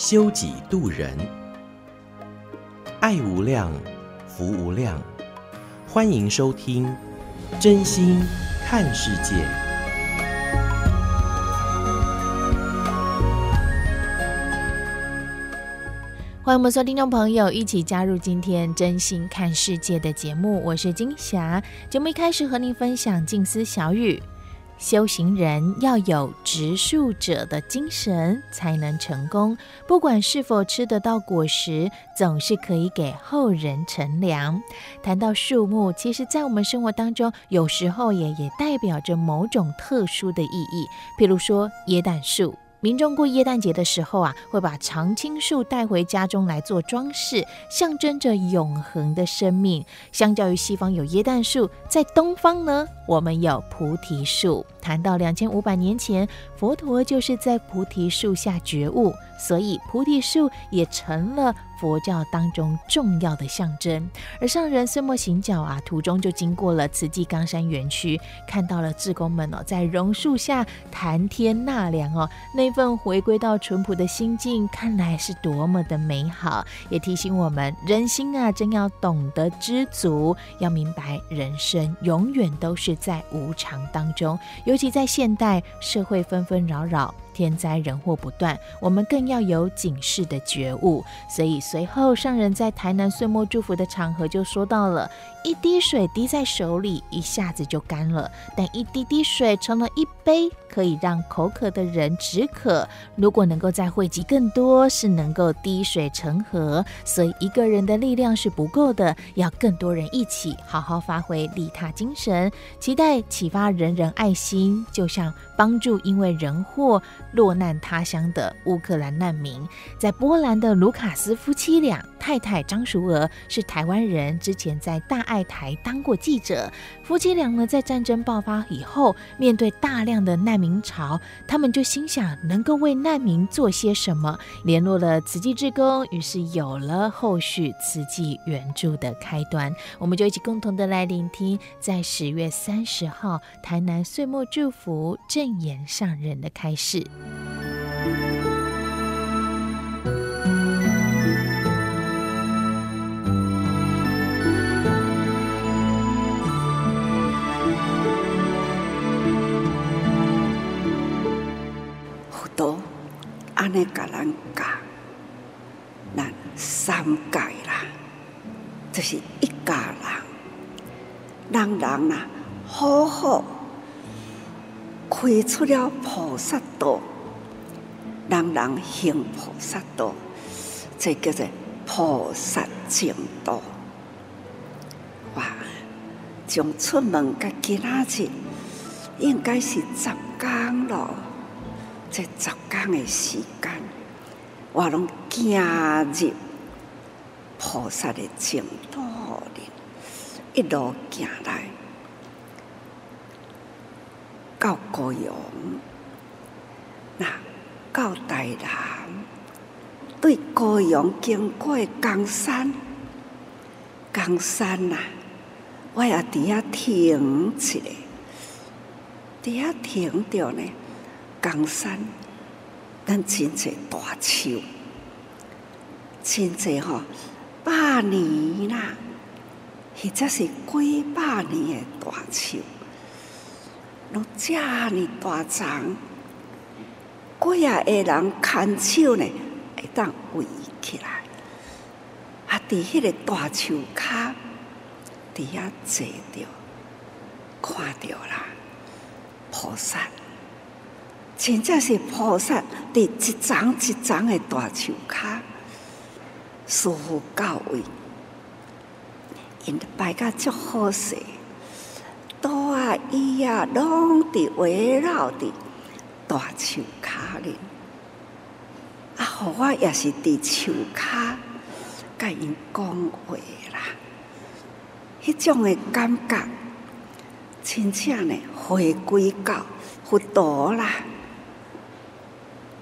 修己度人，爱无量，福无量。欢迎收听真心看世界，欢迎我们所有听众朋友一起加入今天真心看世界的节目，我是金霞。节目一开始和您分享静思小语。修行人要有植树者的精神，才能成功。不管是否吃得到果实，总是可以给后人乘凉。谈到树木，其实在我们生活当中，有时候也也代表着某种特殊的意义。譬如说，椰蛋树。民众过耶诞节的时候啊，会把常青树带回家中来做装饰，象征着永恒的生命。相较于西方有耶诞树，在东方呢，我们有菩提树。谈到两千五百年前，佛陀就是在菩提树下觉悟，所以菩提树也成了佛教当中重要的象征，而上人岁末行脚啊，途中就经过了慈济冈山园区，看到了志工们哦，在榕树下谈天纳凉哦，那份回归到淳朴的心境，看来是多么的美好，也提醒我们人心啊，真要懂得知足，要明白人生永远都是在无常当中，尤其在现代社会纷纷扰扰。天灾人祸不断，我们更要有警示的觉悟。所以随后上人在台南岁末祝福的场合就说到了：一滴水滴在手里，一下子就干了；但一滴滴水成了一杯，可以让口渴的人止渴。如果能够再汇集更多，是能够滴水成河。所以一个人的力量是不够的，要更多人一起好好发挥利他精神，期待启发人人爱心，就像帮助因为人祸。落难他乡的乌克兰难民，在波兰的卢卡斯夫妻俩，太太张淑娥是台湾人，之前在大爱台当过记者。夫妻俩呢，在战争爆发以后，面对大量的难民潮，他们就心想能够为难民做些什么，联络了慈济志工，于是有了后续慈济援助的开端。我们就一起共同的来聆听，在十月三十号台南岁末祝福正言上人的开示。佛陀安尼甲咱教，咱三界啦，就是一家人，人人呐，好好开出了菩萨道。人人行菩萨道，这叫做菩萨净土。哇！从出门到今仔日，应该是十天了。这十天的时间，我拢行入菩萨的净土里，一路行来到高雄。那。到台南，对高雄经过冈山，冈山呐，我也伫遐停一下，伫遐停着呢。冈山，咱真侪大树，真侪吼，百年啦，或者是几百年的大树，拢遮尔大长。几啊个人牵手呢，会当围起来，啊！伫迄个大树骹，伫遐坐着，看着啦，菩萨，真正是菩萨伫一丛一丛的大树骹，师父教诲，因摆甲足好势，刀啊椅啊，拢伫围绕伫。大树卡哩，啊，互我也是伫树骹甲因讲话啦，迄种诶感觉，真正呢回归到佛陀啦。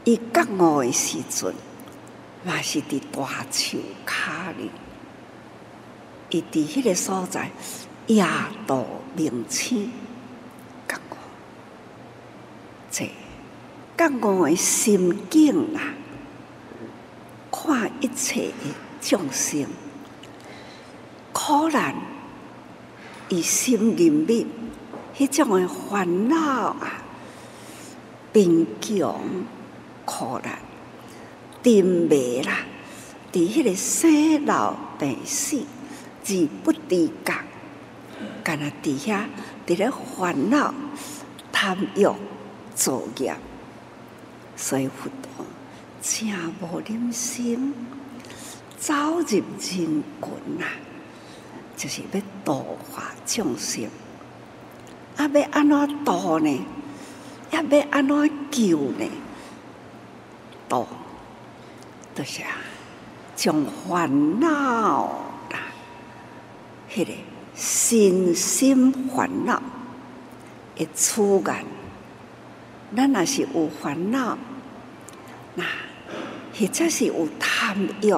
伊觉悟诶时阵，嘛是伫大树骹里，伊伫迄个所在，夜度明星觉悟，这觉悟诶心境啊。看一切的众生苦难，以心里面迄种的烦恼啊，贫穷苦难，定没啦，伫迄个生老病死而不知觉，干那伫遐伫咧烦恼贪欲造业，所以佛陀。正无忍心走入人群啊，就是要度化众生。啊，要安怎度呢？也要安怎救呢？度，就是啊，将烦恼啦，迄个身心烦恼会出现。咱若是有烦恼，那。或者是有贪欲，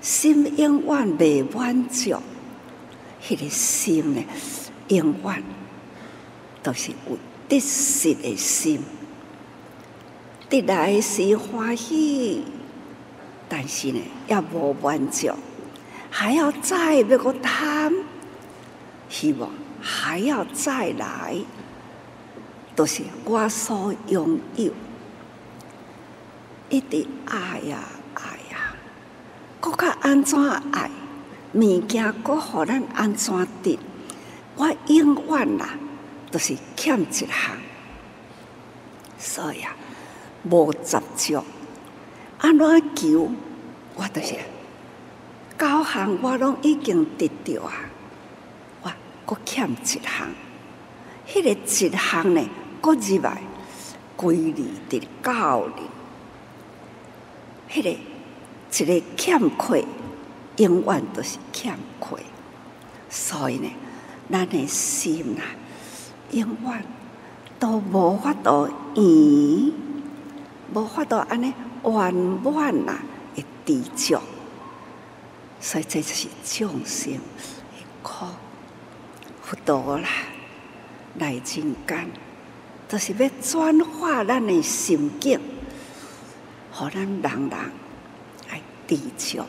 心永远未满足，迄个心呢，永远都是有得失的心，得来是欢喜，但是呢，也无满足，还要再要个贪，希望还要再来，都是我所拥有。一直爱呀爱呀，搁较安怎爱？物件搁互咱安怎得？我永远啦，都是欠一项，所以啊，无执着。安怎求？我都是九项，我拢已经得到啊，我搁欠一项。迄、个一项呢，搁入来归你的教理。迄个一个欠亏，永远都是欠亏，所以呢，咱的心呐，永远都无法度圆，无法度安尼圆满呐，会知足，所以这就是众生的苦，佛陀啦，来人间，就是要转化咱的心境。互咱人人爱知足，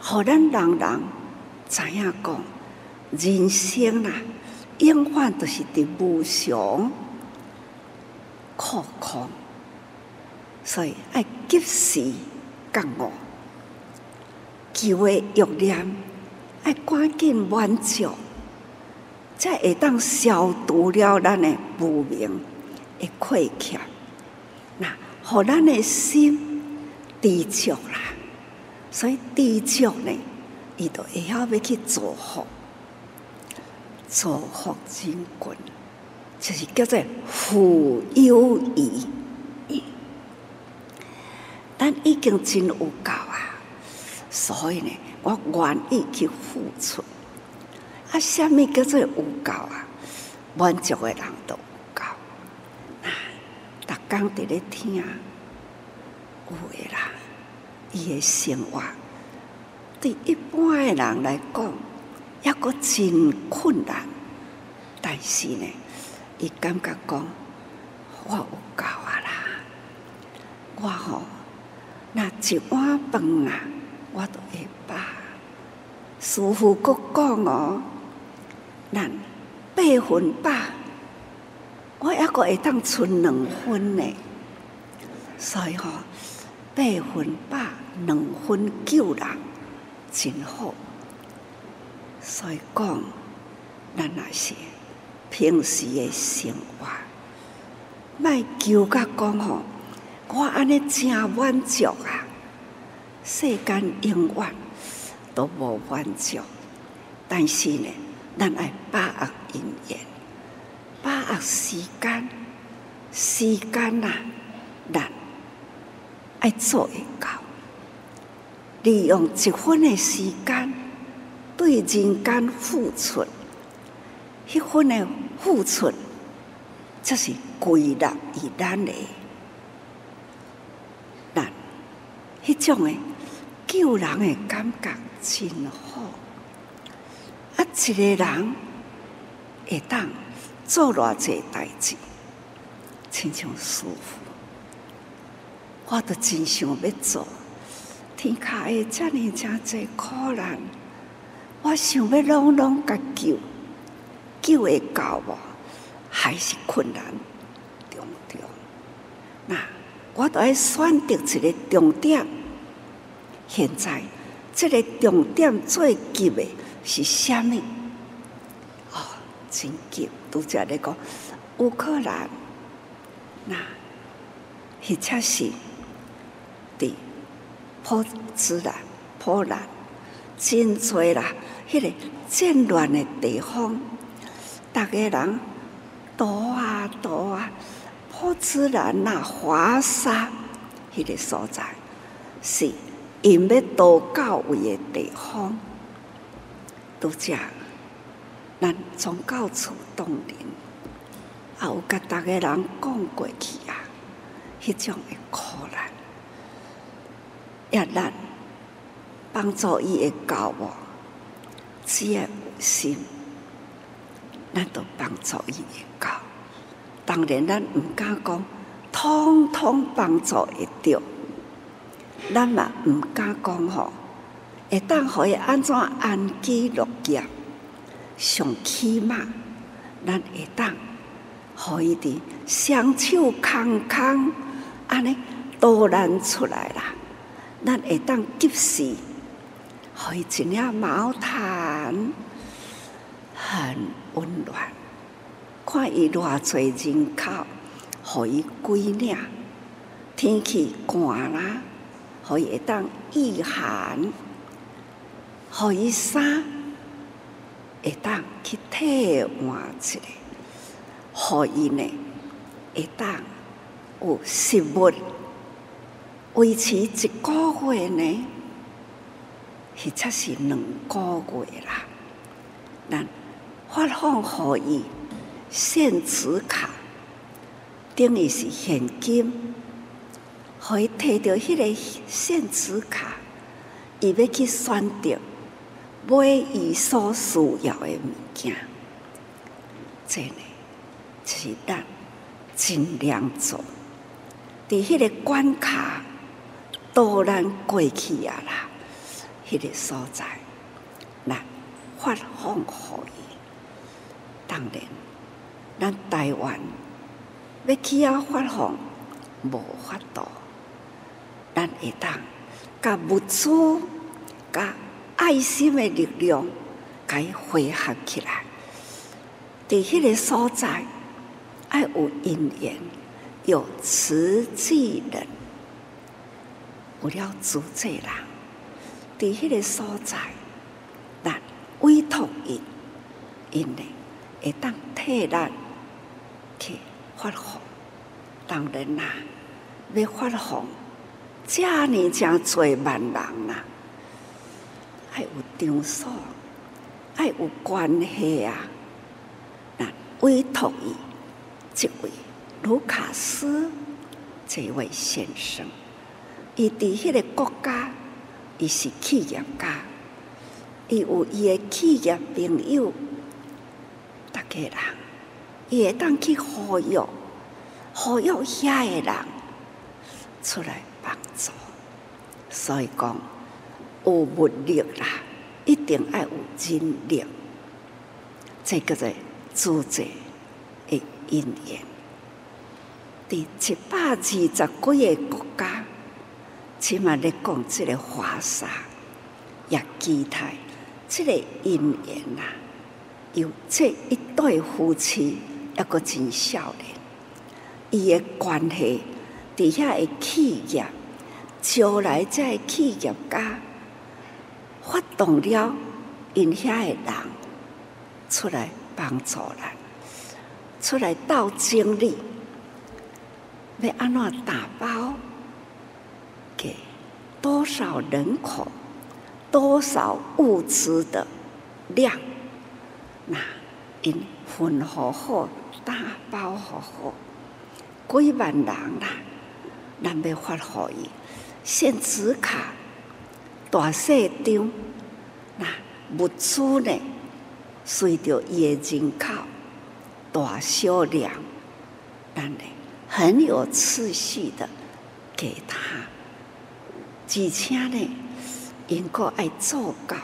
互咱人人知影讲，人生啊，永远都是伫无常苦空，所以爱及时觉悟，求的欲念爱赶紧满足，才会当消除了咱的无明的亏欠。互咱的心知足啦，所以知足呢，伊就会晓要去造福，造福人群，就是叫做富有余。咱已经真有够啊，所以呢，我愿意去付出。啊，什么叫做有够啊？满足的人都。刚伫咧听，有诶啦，伊诶生活对一般诶人来讲，抑搁真困难。但是呢，伊感觉讲，我有够啊啦，我吼，那一碗饭啊，我都会饱。师父阁讲哦，咱八分饱。我抑个会当存两分呢，所以吼八分饱，两分救人，真好。所以讲，咱那是平时的生活，莫求甲讲吼，我安尼真满足啊！世间永远都无满足，但是呢，咱爱把握因缘。把握时间，时间呐，难爱做会到，利用一分的时间对人间付出，一分的付出，这是归纳于咱的，咱迄种的救人的感觉真好。啊，一个人会当做偌济代志，亲像师父。我都真想要做，天下的这么这济苦难，我想要拢拢甲救，救会到无？还是困难重重？那我都要选择一个重点。现在这个重点最急的是啥物？哦，真急！拄则咧讲乌克兰，那迄且是。的波兹兰、波兰，真多啦！迄、个战乱的地方，大家人多啊多啊，波兹兰那华沙，迄个所在是因要渡到位的地方，都这样。咱从到处动员，也有甲大家人讲过去啊，迄种的苦难。也难帮助伊会到我，只要有心，咱都帮助伊会到。当然，咱毋敢讲，通通帮助会到。咱嘛毋敢讲吼，会当互伊安怎安居乐业，上起码，咱会当互伊伫双手空空安尼导咱出来啦。咱会当及时，可以一领毛毯，很温暖。看伊偌济人口，可以归领。天气寒啦，可以会当御寒。可以衫，会当去替换一下。可以呢，会当有食物。维持一个月呢，或者是两个月啦。咱发放可以现值卡，等于是现金，可以摕到迄个现值卡，伊要去选择买伊所需要的物件。这呢，就是咱尽量做，伫迄个关卡。都咱过去啊啦，迄、个所在，咱发放互伊。当然，咱台湾要去啊发放，无法度。咱会当甲物资、甲爱心的力量，甲伊汇合起来。伫迄个所在，爱有因缘，有慈济人。有了组织人，伫迄个所在，咱委托伊，因呢会当替咱去发放。当然啦，要发放，遮尔正济万人啦，爱有场所，爱有关系啊。那委托伊，这位卢卡斯，这位先生。伊伫迄个国家，伊是企业家，伊有伊个企业朋友，逐个人，伊会当去呼吁，呼吁遐个人出来帮助。所以讲，有物力啦，一定爱有人力，这叫做自在的因缘，伫一百二十几个国家。起码咧讲，这个华沙也期待这个姻缘呐，有这一对夫妻，一个真少年，伊个关系底下的企业，招来这企业家发动了，因遐的人出来帮助咱，出来斗精力，要安怎打包给？多少人口，多少物资的量，那因分好好，打包好好，几万人啦，咱要发予伊，现纸卡，大细张，那物资呢，随着伊的人口大小量，但呢很有次序的给他，而且呢，应该爱做到，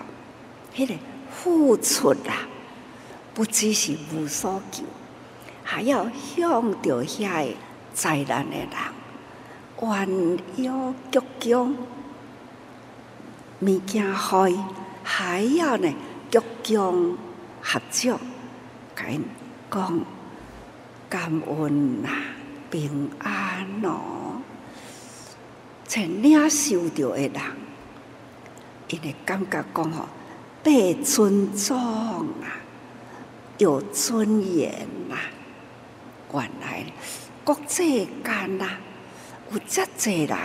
迄个付出啊，不只是无所求，还要向着遐个灾难的人，弯腰鞠躬，物件开，还要呢鞠躬合作，甲因讲感恩呐，平安哦，在领受着的人，因会感觉讲吼被尊重啊，有尊严呐，原来国际间呐有遮济人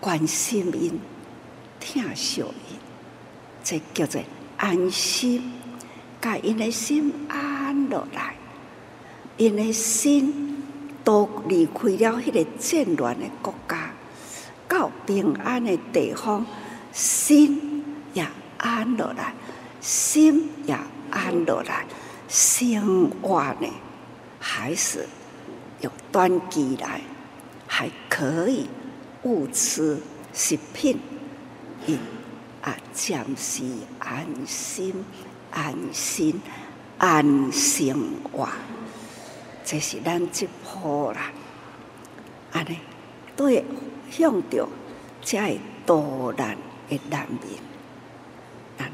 关心因、疼惜因，这叫做安心。甲因的心安落来，因的心都离开了迄个战乱的国家，到平安的地方，心也安落来，心也安落来，生活呢还是有端起来，还可以物资食品，因啊暂时安心。安心安心活，这是咱这波啦。安尼对向着这多难的难民，咱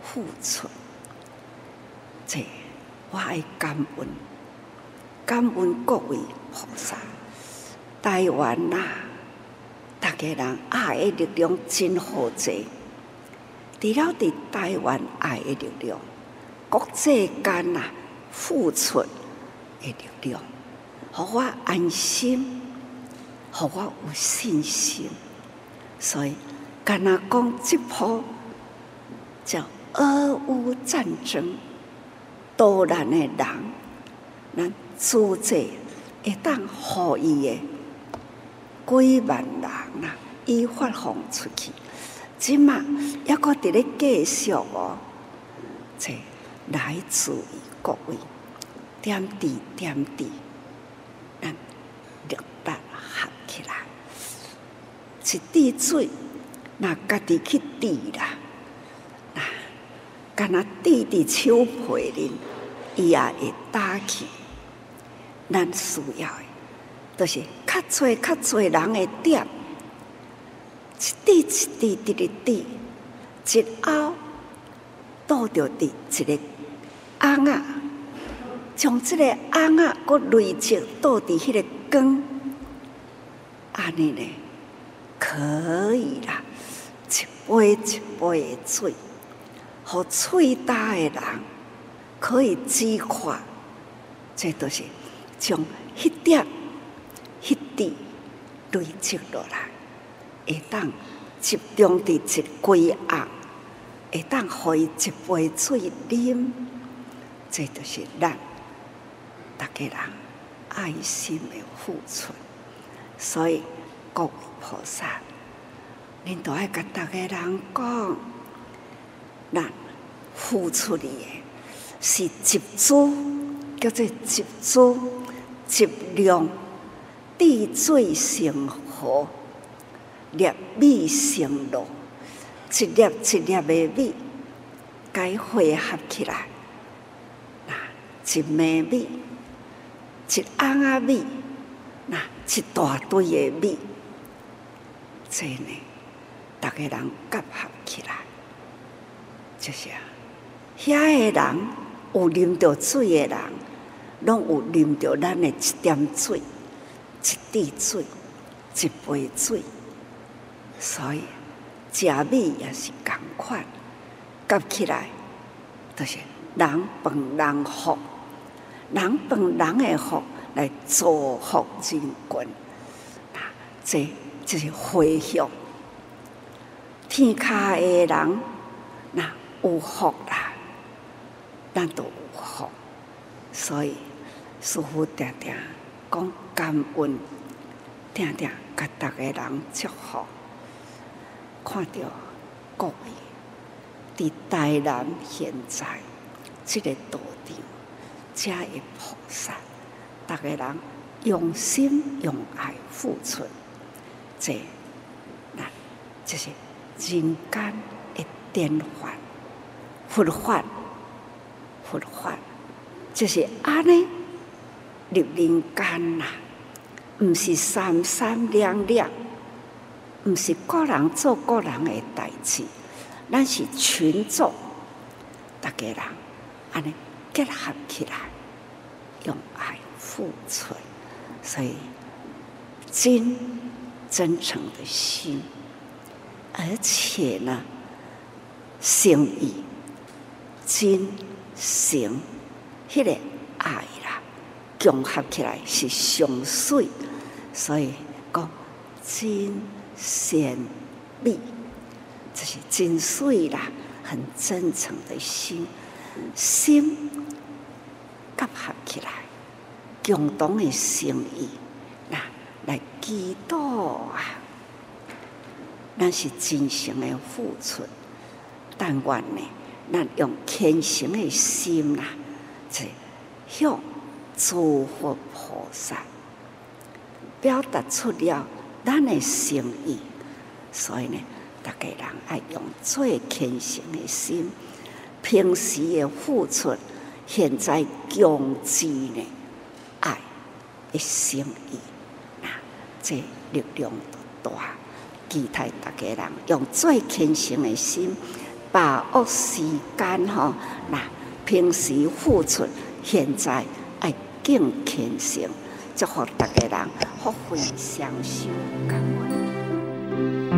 付出，这我爱感恩，感恩各位菩萨。台湾呐、啊，大家人爱的力量真好济。除了伫台湾爱的力量，国际间呐付出的力量，互我安心，互我有信心。所以，敢若讲这波叫俄乌战争，多难的人，咱组织会当互伊的几万人啊，伊发放出去。即嘛，抑搁伫咧继续哦，这来自于各位点滴点滴，咱力达合起来，一滴水，那家己去滴啦，那干那滴滴手皮里，伊也会打起。咱需要的，就是较侪较侪人的点。一滴一滴滴滴滴，一后倒着滴一个瓮仔，将这个瓮仔搁累积倒伫迄个缸，安尼呢可以啦，一杯一杯的水，互喙焦的人可以止渴，这都是从迄点迄滴累积落来。会当集中伫一归暗，会当互伊一杯水啉，这就是咱大家人爱心的付出。所以各位菩萨，恁都爱甲大家人讲，咱付出的是集资，叫做集资，集量，滴水成河。粒米成箩，一粒一粒的米，该汇合起来，那一枚米，一瓮仔米，那一大堆的米，这呢，大家人结合起来，就是啊，遐个人有啉着水的人，拢有啉着咱的一点水，一滴水，一杯水。所以，食米也是共款，夹起来就是人饭人福，人饭人的福来造福人群，啊，这就是回向天下的人，那有福啦，咱都有福。所以师父常常讲感恩，常常甲逐个人祝福。看到各位伫台南现在这个道场，遮个菩萨，逐个人用心用爱付出，这那这是人间的典范，佛法，佛法。就是安尼入人间呐，毋是三三两两，毋是个人做个人的代志，咱是群众，逐个人安尼结合起来，用爱付出，所以真真诚的心，而且呢，心意真诚。迄个爱啦，综合起来是上水，所以讲真善美，这是真水啦，很真诚的心，心结合起来，共同的心意，那来祈祷啊，那是真诚的付出，但愿呢，咱用虔诚的心啦。这向诸佛菩萨表达出了咱的心意，所以呢，大家人爱用最虔诚的心，平时的付出，现在共济呢爱的心意，那这力量都大，期待大家人用最虔诚的心，把握时间哈，那。平时付出，现在爱更虔诚，祝福大家人福慧双修，感恩。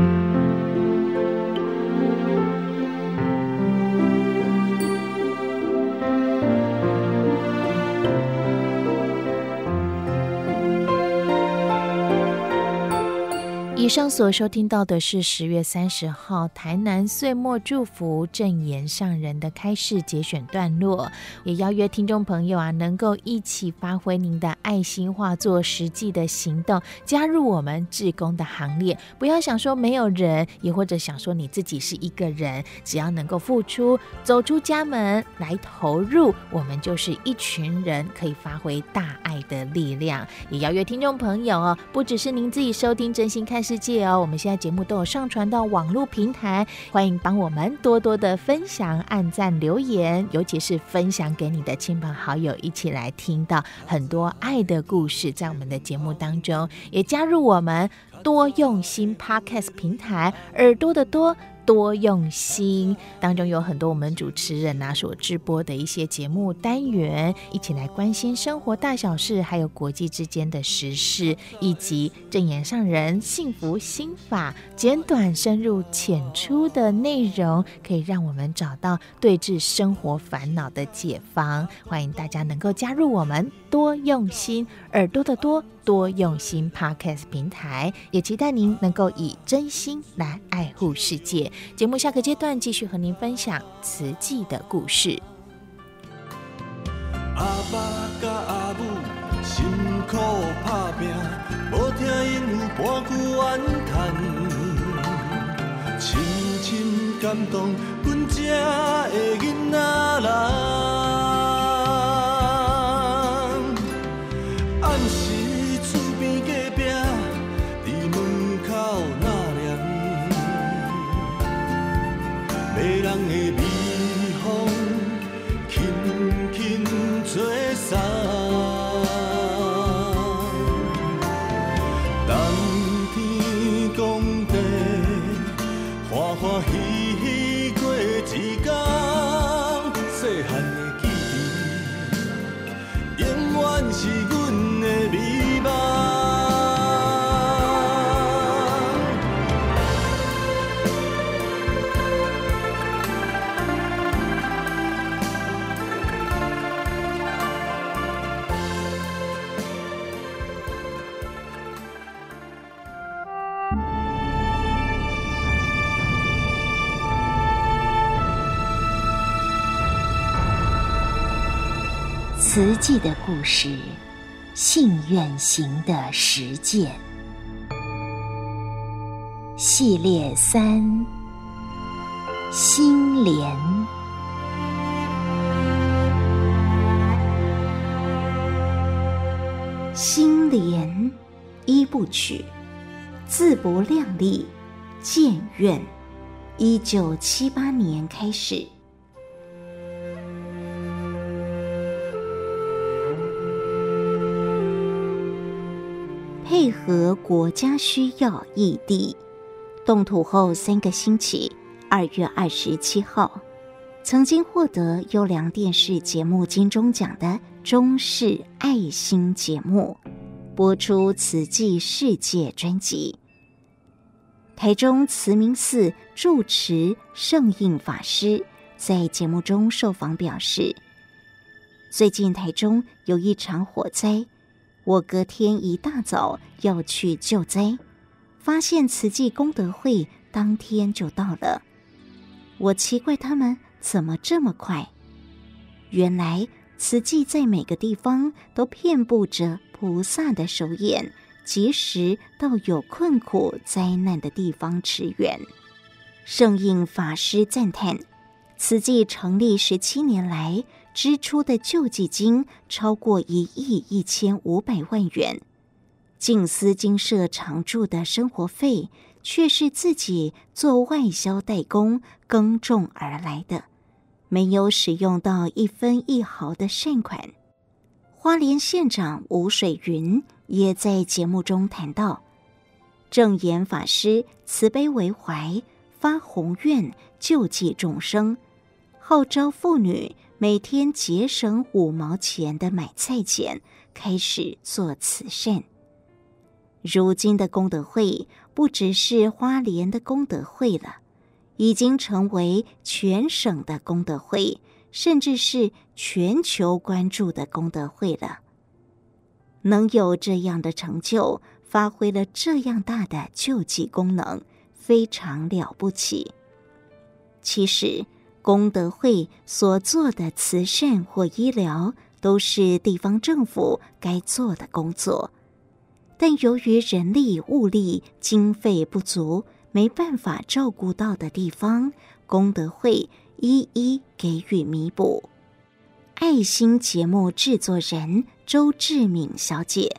以上所收听到的是十月三十号台南岁末祝福正言上人的开示节选段落，也邀约听众朋友啊，能够一起发挥您的爱心，化作实际的行动，加入我们志工的行列。不要想说没有人，也或者想说你自己是一个人，只要能够付出，走出家门来投入，我们就是一群人，可以发挥大爱的力量。也邀约听众朋友哦，不只是您自己收听真心看世界哦，我们现在节目都有上传到网络平台，欢迎帮我们多多的分享、按赞、留言，尤其是分享给你的亲朋好友，一起来听到很多爱的故事，在我们的节目当中，也加入我们多用心 Podcast 平台，耳朵的多。多用心当中有很多我们主持人呐、啊、所直播的一些节目单元，一起来关心生活大小事，还有国际之间的时事，以及正言上人幸福心法简短深入浅出的内容，可以让我们找到对治生活烦恼的解方。欢迎大家能够加入我们多用心耳朵的多。多用心 Podcast 平台，也期待您能够以真心来爱护世界。节目下个阶段继续和您分享慈济的故事。阿爸甲阿母辛苦打拼，无听因有半句怨叹，深深感动阮这的囡仔人。欢欢喜喜过一天，细汉的记忆，永远是。记的故事，信愿行的实践系列三：心莲。心莲一部曲，自不量力，建愿。一九七八年开始。合国家需要异地动土后三个星期，二月二十七号，曾经获得优良电视节目金钟奖的中视爱心节目播出慈济世界专辑。台中慈明寺住持圣印法师在节目中受访表示，最近台中有一场火灾。我隔天一大早要去救灾，发现慈济功德会当天就到了。我奇怪他们怎么这么快？原来慈济在每个地方都遍布着菩萨的手眼，及时到有困苦灾难的地方驰援。圣印法师赞叹，慈济成立十七年来，支出的救济金超过一亿一千五百万元，静思精舍常住的生活费却是自己做外销代工耕种而来的，没有使用到一分一毫的善款。花莲县长吴水云也在节目中谈到，证严法师慈悲为怀，发宏愿救济众生，号召妇女。每天节省五毛钱的买菜钱，开始做慈善。如今的功德会不只是花莲的功德会了，已经成为全省的功德会，甚至是全球关注的功德会了。能有这样的成就，发挥了这样大的救济功能，非常了不起。其实。功德会所做的慈善或医疗，都是地方政府该做的工作，但由于人力物力经费不足，没办法照顾到的地方，功德会一一给予弥补。爱心节目制作人周志敏小姐，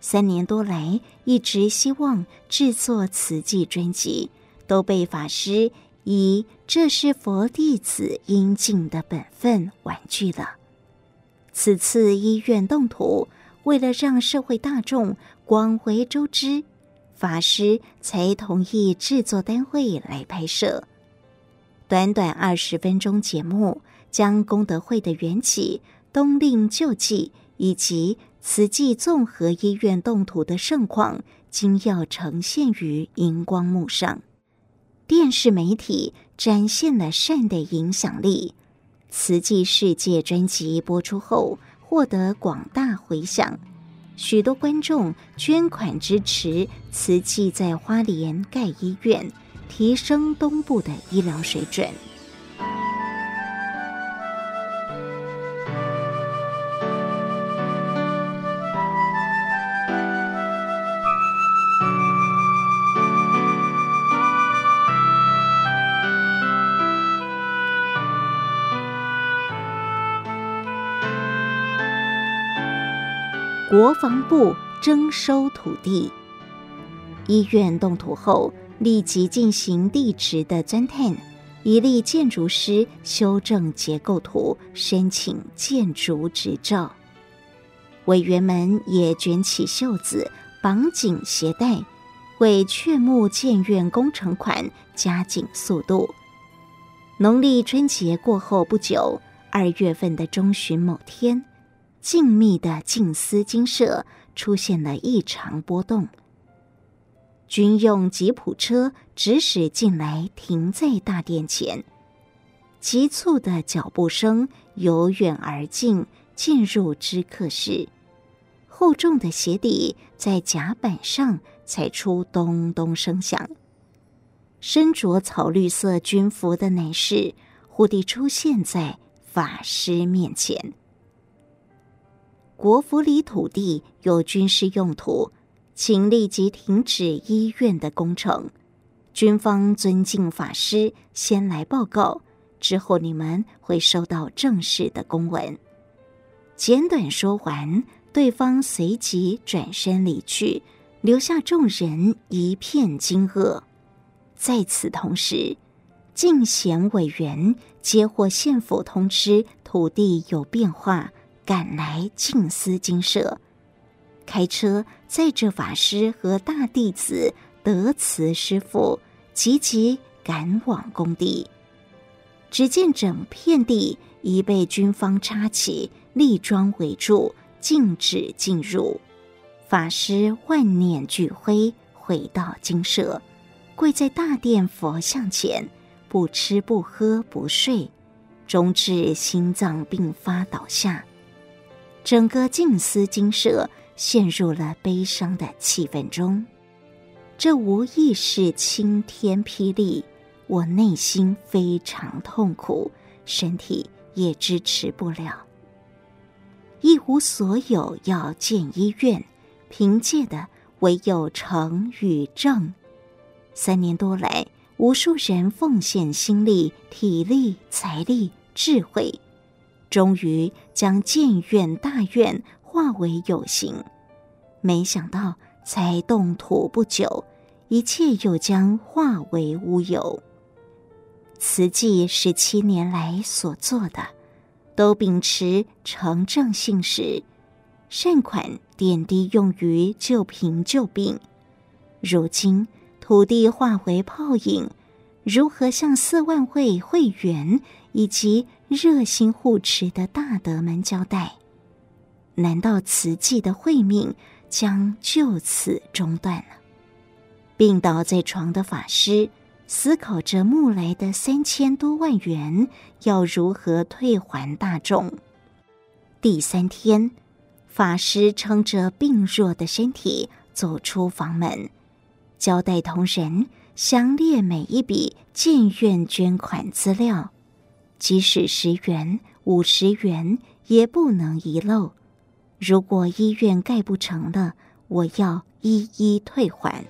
三年多来一直希望制作慈济专辑，都被法师。一，这是佛弟子应尽的本分，婉拒了。此次医院动土，为了让社会大众广为周知，法师才同意制作单位来拍摄。短短二十分钟节目，将功德会的缘起、冬令救济以及慈济综合医院动土的盛况，精要呈现于荧光幕上。电视媒体展现了善的影响力。慈济世界专辑播出后，获得广大回响，许多观众捐款支持慈济在花莲盖医院，提升东部的医疗水准。国防部征收土地，医院动土后立即进行地质的钻探，一例建筑师修正结构图，申请建筑执照。委员们也卷起袖子，绑紧鞋带，为雀木建院工程款加紧速度。农历春节过后不久，二月份的中旬某天。静谧的静思精舍出现了异常波动，军用吉普车直驶进来，停在大殿前。急促的脚步声由远而近，进入知客室。厚重的鞋底在甲板上踩出咚咚声响。身着草绿色军服的男士忽地出现在法师面前。国府里土地有军事用途，请立即停止医院的工程。军方尊敬法师先来报告，之后你们会收到正式的公文。简短说完，对方随即转身离去，留下众人一片惊愕。在此同时，进贤委员接获县府通知，土地有变化。赶来静思精舍，开车载着法师和大弟子德慈师父，急急赶往工地。只见整片地已被军方插起立桩围住，禁止进入。法师万念俱灰，回到精舍，跪在大殿佛像前，不吃不喝不睡，终至心脏病发倒下。整个静思精舍陷入了悲伤的气氛中，这无疑是晴天霹雳，我内心非常痛苦，身体也支持不了，一无所有要建医院，凭借的唯有诚与正。三年多来，无数人奉献心力、体力、财力、智慧。终于将建院大院化为有形，没想到才动土不久，一切又将化为乌有。慈济十七年来所做的，都秉持诚正信实，善款点滴用于救贫救病。如今土地化为泡影，如何向四万位会员以及热心护持的大德们交代？难道慈济的慧命将就此中断了？病倒在床的法师思考着募来的三千多万元要如何退还大众。第三天，法师撑着病弱的身体走出房门，交代同仁详列每一笔建院捐款资料。即使十元、五十元也不能遗漏。如果医院盖不成了，我要一一退还。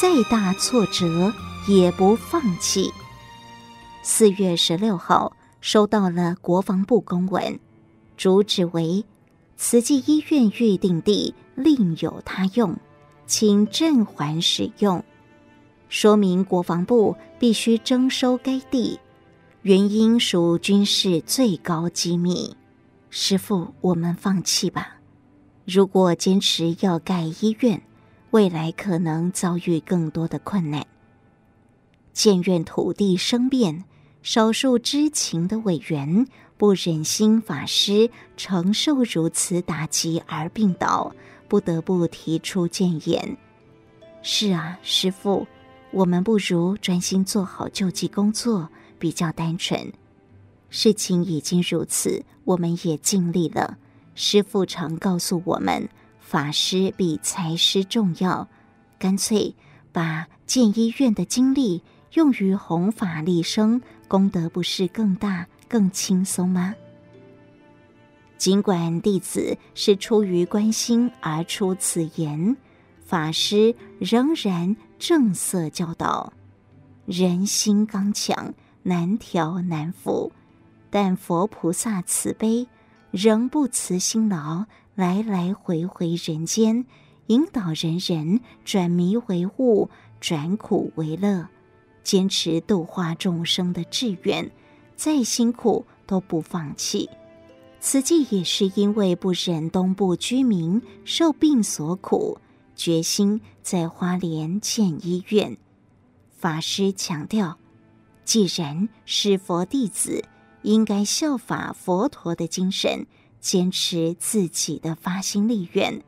再大挫折，也不放弃。四月十六号，收到了国防部公文，主旨为：慈济医院预定地另有他用，请暂缓使用。说明国防部必须征收该地，原因属军事最高机密。师父，我们放弃吧。如果坚持要盖医院，未来可能遭遇更多的困难。建院土地生变，少数知情的委员不忍心法师承受如此打击而病倒，不得不提出建言。是啊，师父，我们不如专心做好救济工作，比较单纯。事情已经如此，我们也尽力了。师父常告诉我们，法师比财师重要，干脆把建医院的精力。用于弘法利生，功德不是更大、更轻松吗？尽管弟子是出于关心而出此言，法师仍然正色教导：人心刚强，难调难服。但佛菩萨慈悲，仍不辞辛劳，来来回回人间，引导人人转迷为悟，转苦为乐。坚持度化众生的志愿，再辛苦都不放弃。慈济也是因为不忍东部居民受病所苦，决心在花莲建医院。法师强调，既然是佛弟子，应该效法佛陀的精神，坚持自己的发心立愿。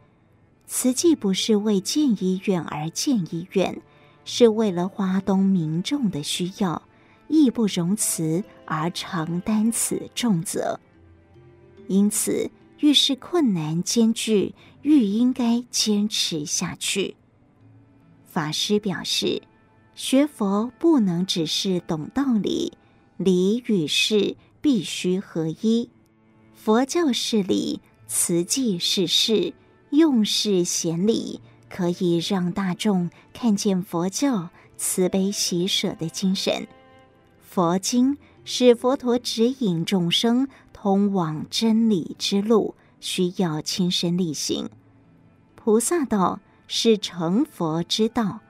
慈济不是为建医院而建医院。是为了花东民众的需要，义不容辞而承担此重责。因此，遇事困难艰巨，愈应该坚持下去。法师表示，学佛不能只是懂道理，理与事必须合一。佛教是理，慈济是事，用事显理，可以让大众看见佛教慈悲喜舍的精神。佛经是佛陀指引众生通往真理之路，需要亲身力行。菩萨道是成佛之道，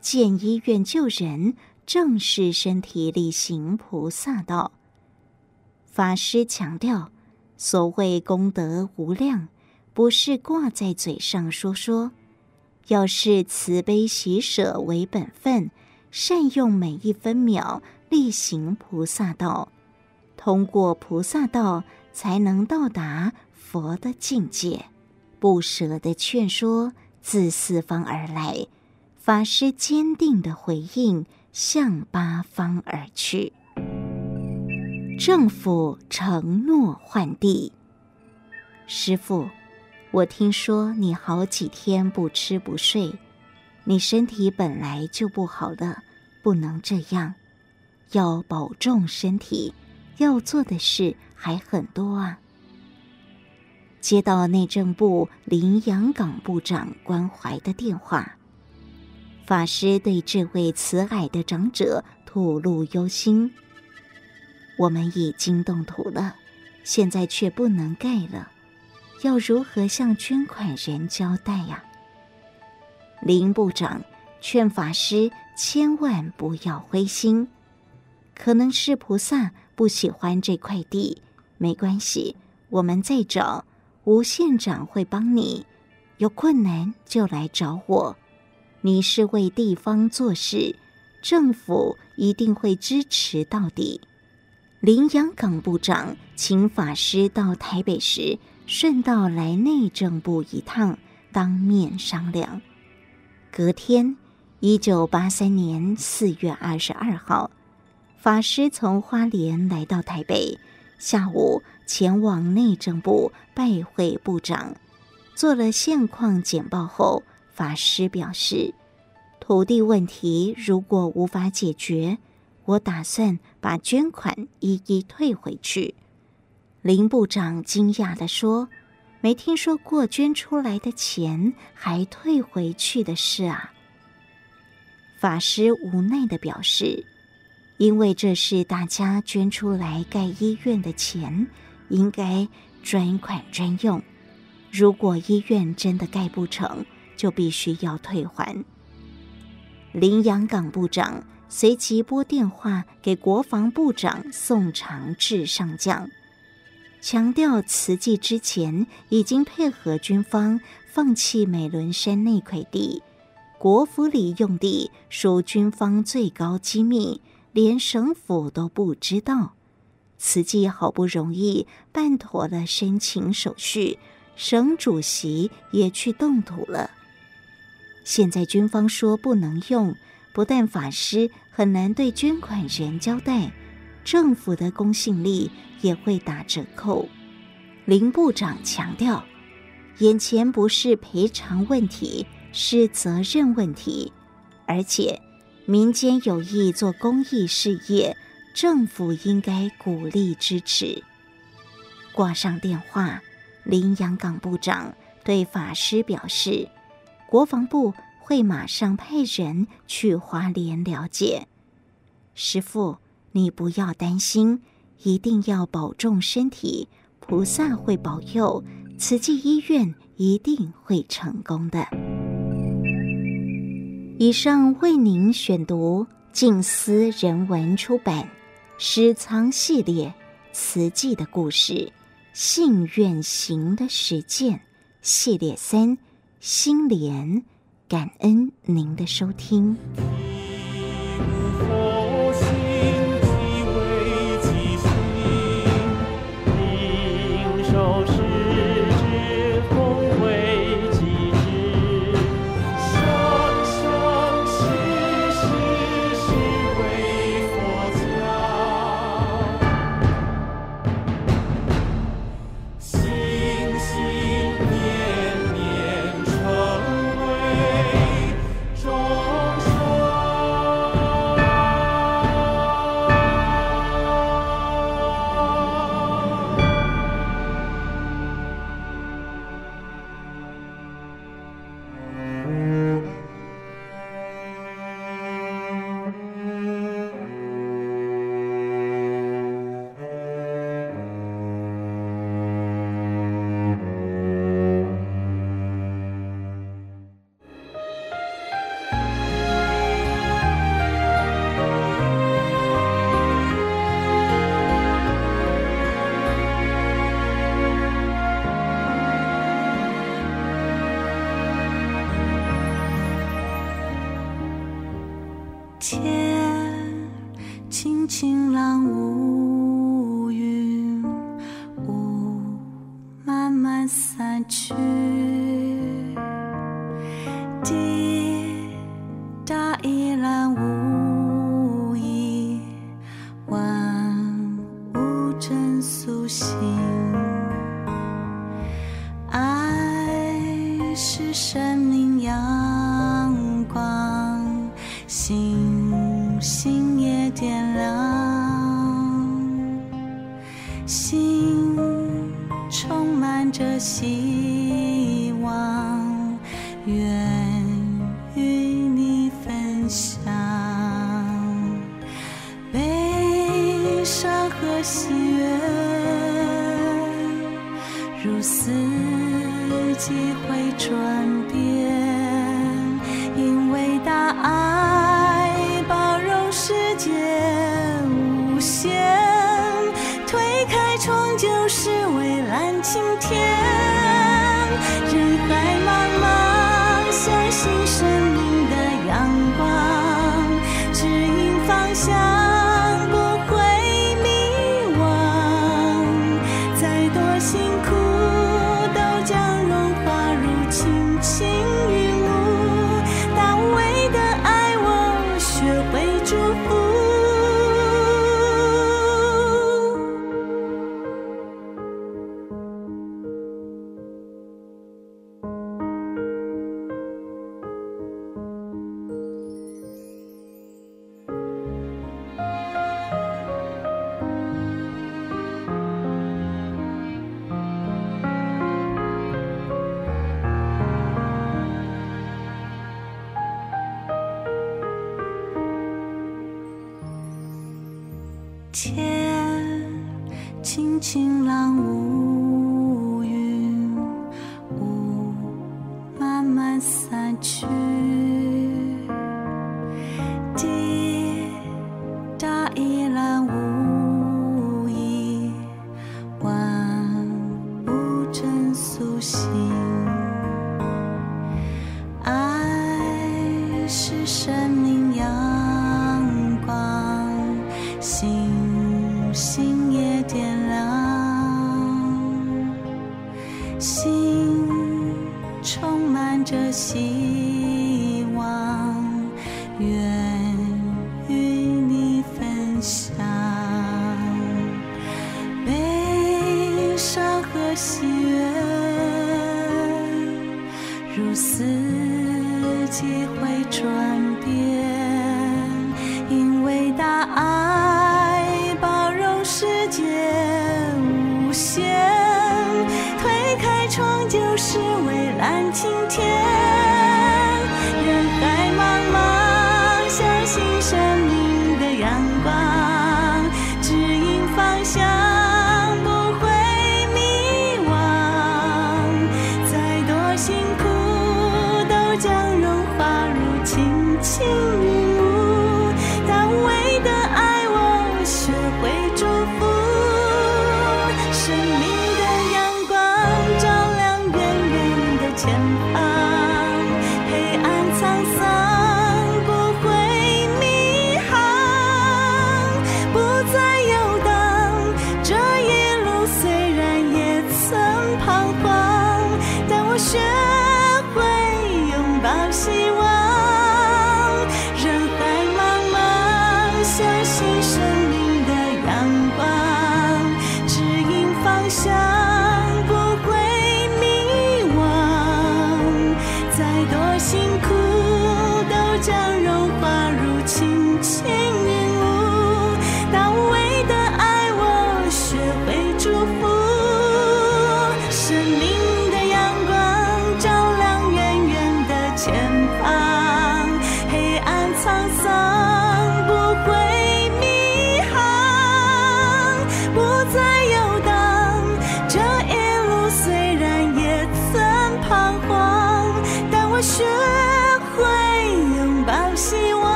建医院救人，正是身体力行菩萨道。法师强调，所谓功德无量，不是挂在嘴上说说，要视慈悲喜舍为本分，善用每一分秒。力行菩萨道，通过菩萨道才能到达佛的境界。不舍的劝说自四方而来，法师坚定的回应向八方而去。政府承诺换地，师父，我听说你好几天不吃不睡，你身体本来就不好了，不能这样。要保重身体，要做的事还很多啊。接到内政部林洋港部长关怀的电话，法师对这位慈蔼的长者吐露忧心：我们已经动土了，现在却不能盖了，要如何向捐款人交代呀？林部长劝法师千万不要灰心。可能是菩萨不喜欢这块地，没关系，我们再找吴县长会帮你。有困难就来找我。你是为地方做事，政府一定会支持到底。林洋港部长请法师到台北时，顺道来内政部一趟，当面商量。隔天，一九八三年四月二十二号。法师从花莲来到台北，下午前往内政部拜会部长，做了现况简报后，法师表示，土地问题如果无法解决，我打算把捐款一一退回去。林部长惊讶地说：“没听说过捐出来的钱还退回去的事啊。”法师无奈地表示。因为这是大家捐出来盖医院的钱，应该专款专用。如果医院真的盖不成，就必须要退还。林洋港部长随即拨电话给国防部长宋长志上将，强调慈济之前已经配合军方放弃美仑山那块地，国府里用地属军方最高机密。连省府都不知道，慈济好不容易办妥了申请手续，省主席也去动土了。现在军方说不能用，不但法师很难对捐款人交代，政府的公信力也会打折扣。林部长强调，眼前不是赔偿问题，是责任问题，而且。民间有意做公益事业，政府应该鼓励支持。挂上电话，林洋港部长对法师表示，国防部会马上派人去花莲了解。师傅，你不要担心，一定要保重身体，菩萨会保佑，慈济医院一定会成功的。以上为您选读静思人文出版《史藏系列》慈济的故事，信愿行的实践系列三，心莲，感恩您的收听。星星也点亮。心充满着希心。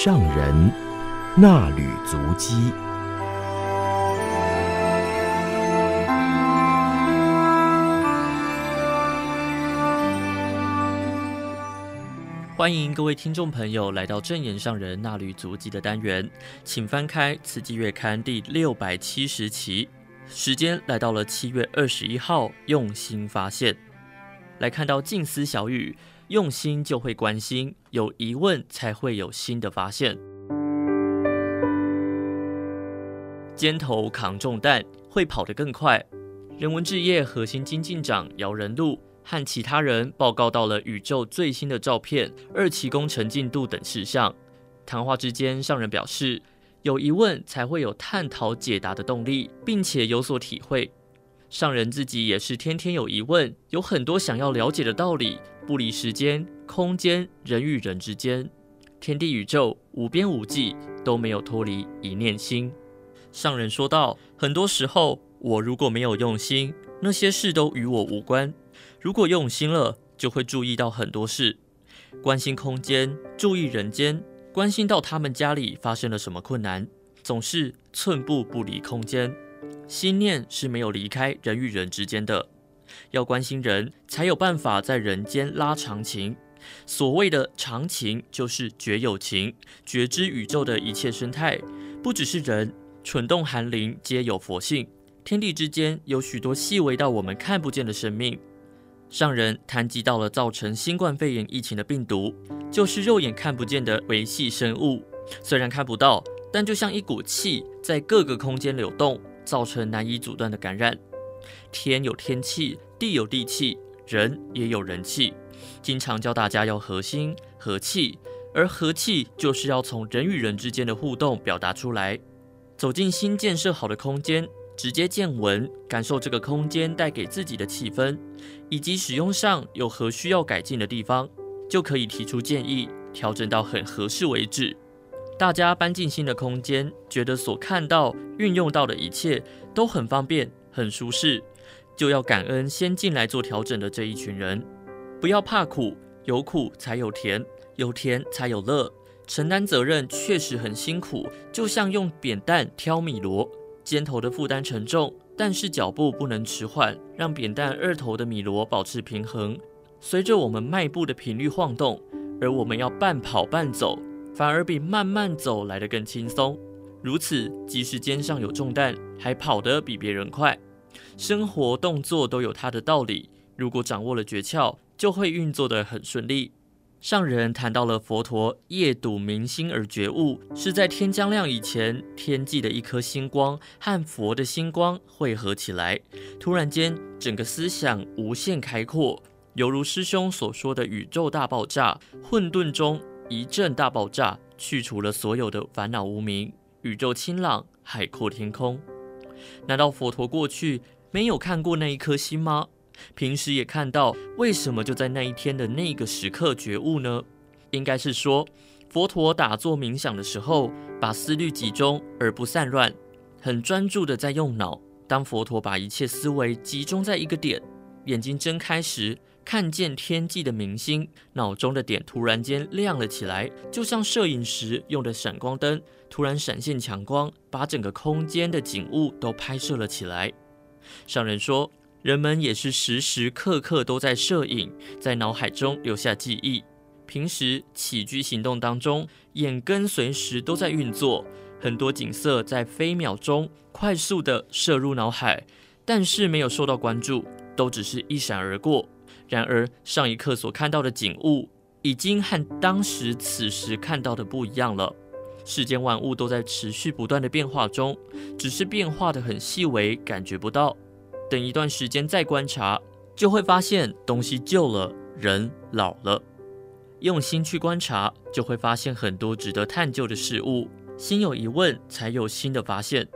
上人那履足迹。欢迎各位听众朋友来到正言上人那履足迹的单元，请翻开《慈济月刊》第六百七十期，时间来到了七月二十一号，用心发现，来看到静思小雨，用心就会关心，有疑问才会有新的发现。肩头扛重担，会跑得更快。人文置业核心经进长姚人禄。和其他人报告到了宇宙最新的照片、二期工程进度等事项。谈话之间，上人表示，有疑问才会有探讨解答的动力，并且有所体会。上人自己也是天天有疑问，有很多想要了解的道理，不离时间、空间、人与人之间，天地宇宙无边无际，都没有脱离一念心。上人说道：很多时候，我如果没有用心，那些事都与我无关。如果用心了，就会注意到很多事，关心空间，注意人间，关心到他们家里发生了什么困难，总是寸步不离空间。心念是没有离开人与人之间的，要关心人，才有办法在人间拉长情。所谓的长情，就是觉有情，觉知宇宙的一切生态，不只是人，蠢动寒灵皆有佛性，天地之间有许多细微到我们看不见的生命。上人谈及到了造成新冠肺炎疫情的病毒，就是肉眼看不见的维系生物。虽然看不到，但就像一股气在各个空间流动，造成难以阻断的感染。天有天气，地有地气，人也有人气。经常教大家要合心合气，而和气就是要从人与人之间的互动表达出来。走进新建设好的空间。直接见闻，感受这个空间带给自己的气氛，以及使用上有何需要改进的地方，就可以提出建议，调整到很合适为止。大家搬进新的空间，觉得所看到、运用到的一切都很方便、很舒适，就要感恩先进来做调整的这一群人。不要怕苦，有苦才有甜，有甜才有乐。承担责任确实很辛苦，就像用扁担挑米箩。肩头的负担沉重，但是脚步不能迟缓，让扁担二头的米箩保持平衡。随着我们迈步的频率晃动，而我们要半跑半走，反而比慢慢走来得更轻松。如此，即使肩上有重担，还跑得比别人快。生活动作都有它的道理，如果掌握了诀窍，就会运作得很顺利。上人谈到了佛陀夜睹明星而觉悟，是在天将亮以前，天际的一颗星光和佛的星光汇合起来，突然间整个思想无限开阔，犹如师兄所说的宇宙大爆炸，混沌中一阵大爆炸，去除了所有的烦恼无明，宇宙清朗，海阔天空。难道佛陀过去没有看过那一颗星吗？平时也看到，为什么就在那一天的那个时刻觉悟呢？应该是说，佛陀打坐冥想的时候，把思虑集中而不散乱，很专注的在用脑。当佛陀把一切思维集中在一个点，眼睛睁开时，看见天际的明星，脑中的点突然间亮了起来，就像摄影时用的闪光灯，突然闪现强光，把整个空间的景物都拍摄了起来。上人说。人们也是时时刻刻都在摄影，在脑海中留下记忆。平时起居行动当中，眼根随时都在运作，很多景色在飞秒中快速的射入脑海，但是没有受到关注，都只是一闪而过。然而上一刻所看到的景物，已经和当时此时看到的不一样了。世间万物都在持续不断的变化中，只是变化得很细微，感觉不到。等一段时间再观察，就会发现东西旧了，人老了。用心去观察，就会发现很多值得探究的事物。心有疑问，才有新的发现。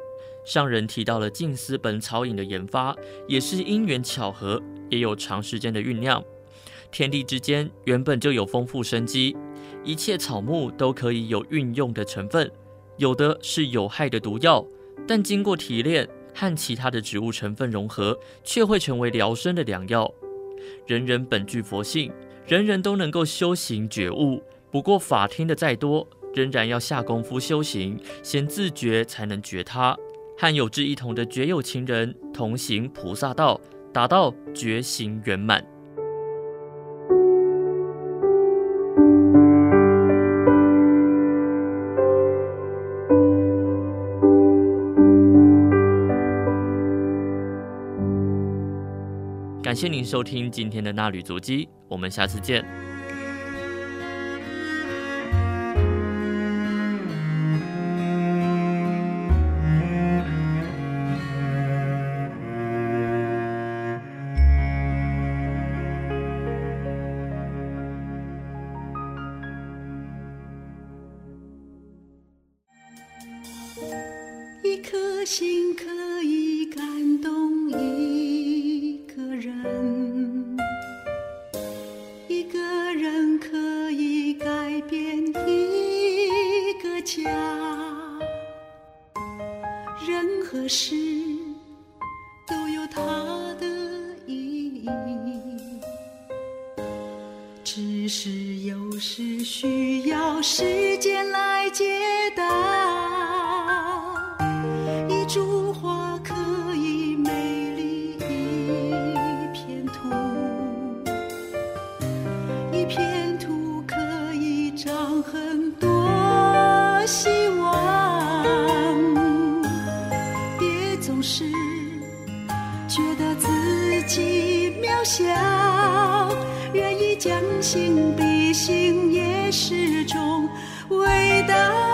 上人提到了静思本草饮的研发，也是因缘巧合，也有长时间的酝酿。天地之间原本就有丰富生机，一切草木都可以有运用的成分，有的是有害的毒药，但经过提炼。和其他的植物成分融合，却会成为疗身的良药。人人本具佛性，人人都能够修行觉悟，不过法听的再多，仍然要下功夫修行，先自觉才能觉他。和有志一同的觉有情人同行菩萨道，达到觉醒圆满。感谢您收听今天的衲履足迹，我们下次见。伟大。